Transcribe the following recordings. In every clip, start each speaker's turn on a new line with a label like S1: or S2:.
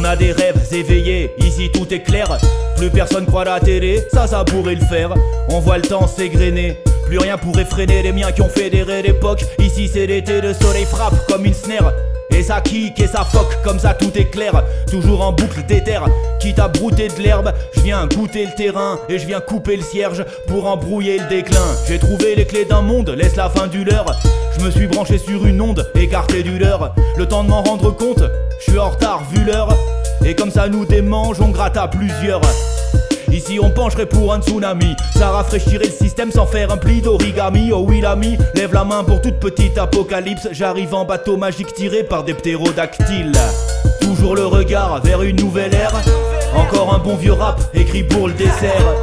S1: des rêves éveillés, ici tout est clair. Plus personne croit la télé, ça ça pourrait le faire. On voit le temps s'égrener. Plus rien pourrait freiner les miens qui ont fédéré l'époque. Ici c'est l'été, le soleil frappe comme une snare. Et ça kick et ça foque, comme ça tout est clair. Toujours en boucle d'éther, quitte à brouter de l'herbe. Je viens goûter le terrain et je viens couper le cierge pour embrouiller le déclin. J'ai trouvé les clés d'un monde, laisse la fin du leur. Je me suis branché sur une onde, écarté du leur. Le temps de m'en rendre compte, je suis en retard vu l'heure. Et comme ça nous démange, on gratte à plusieurs. Ici on pencherait pour un tsunami. Ça rafraîchirait le système sans faire un pli d'origami. Oh oui l'ami, lève la main pour toute petite apocalypse. J'arrive en bateau magique tiré par des ptérodactyles. Toujours le regard vers une nouvelle ère. Encore un bon vieux rap écrit pour le dessert.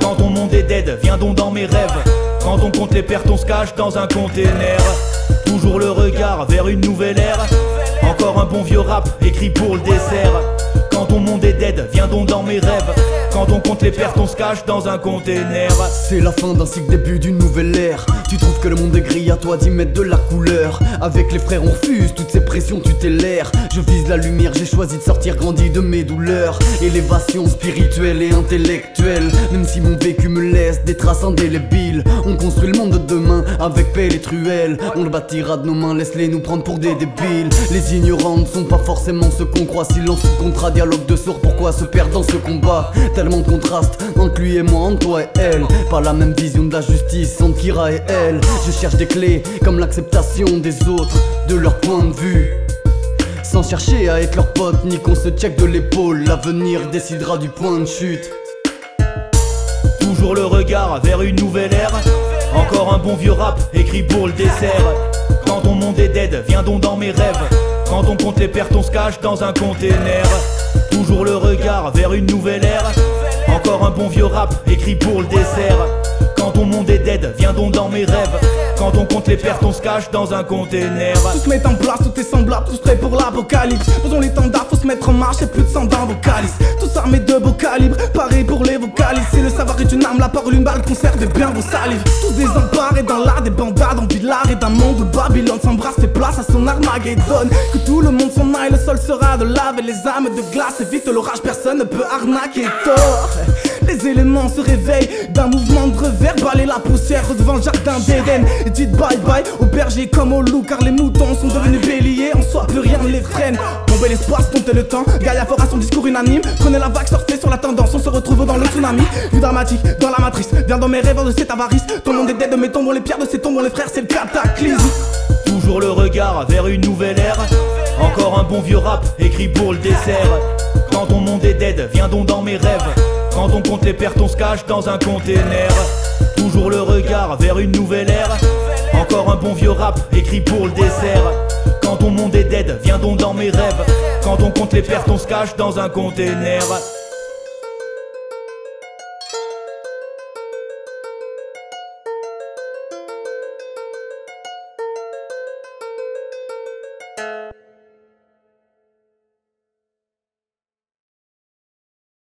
S1: Quand ton monde est dead, viens donc dans mes rêves. Quand on compte les pertes, on se cache dans un container. Toujours le regard vers une nouvelle ère Encore un bon vieux rap écrit pour le dessert Quand ton monde est dead, viens donc dans mes rêves quand on compte les pertes, on se cache dans un container.
S2: C'est la fin d'un cycle, début d'une nouvelle ère. Tu trouves que le monde est gris, à toi d'y mettre de la couleur. Avec les frères, on refuse toutes ces pressions, tu t'es l'air. Je vise la lumière, j'ai choisi de sortir grandi de mes douleurs. Élévation spirituelle et intellectuelle. Même si mon vécu des traces indélébiles. On construit le monde de demain avec pelle et truelle. On le bâtira de nos mains, laisse-les nous prendre pour des débiles. Les ignorants ne sont pas forcément ceux qu'on croit. Silence ou contrat, dialogue de sourds, pourquoi se perdre dans ce combat? Tellement de contraste entre lui et moi, entre toi et elle. Pas la même vision de la justice entre Kira et elle. Je cherche des clés comme l'acceptation des autres, de leur point de vue. Sans chercher à être leur pote, ni qu'on se check de l'épaule. L'avenir décidera du point de chute.
S1: Toujours le regard vers une nouvelle ère. Encore un bon vieux rap écrit pour le dessert. Quand ton monde est dead, viens donc dans mes rêves. Quand on compte les pertes, on se cache dans un container. Toujours le regard vers une nouvelle ère. Encore un bon vieux rap écrit pour le dessert. Quand ton monde est dead, viens donc dans mes rêves. Quand on compte les pertes, on se cache dans un container.
S3: Tout se met en place, tout est semblable, tout prêt pour l'apocalypse. Posons les tendards, faut se mettre en marche, et plus de sang dans vos calices. Tous armés de beaux calibres, pareil pour parole une balle, conservez bien vos salives. Tous désemparés dans l'art des bandades, en villard et d'un monde où Babylone s'embrasse, fait place à son Armageddon. Que tout le monde s'en aille, le sol sera de lave et les âmes de glace. Évite l'orage, personne ne peut arnaquer tort. Les éléments se réveillent d'un mouvement de revers, balayer la poussière devant le jardin d'Éden. Et dites bye bye aux bergers comme aux loups, car les moutons sont devenus béliers, en soi plus rien ne les freine. Tomber l'espoir, dompter le temps, Gaïa fera son discours unanime. Prenez la vague, sortez sur la tendance, on se retrouve dans le tsunami. Vue dramatique, dans la matrice, viens dans mes rêves de cette avarice. Ton monde est dead, mais tombons les pierres de ces tombons, les frères, c'est le cataclysme.
S1: Toujours le regard vers une nouvelle ère. Encore un bon vieux rap écrit pour le dessert. Quand ton monde est dead, viens donc dans mes rêves. Quand on compte les pertes, on se cache dans un container. Toujours le regard vers une nouvelle ère. Encore un bon vieux rap écrit pour le dessert. Quand ton monde est dead, viens donc dans mes rêves. Quand on compte les pertes, on se cache dans un container.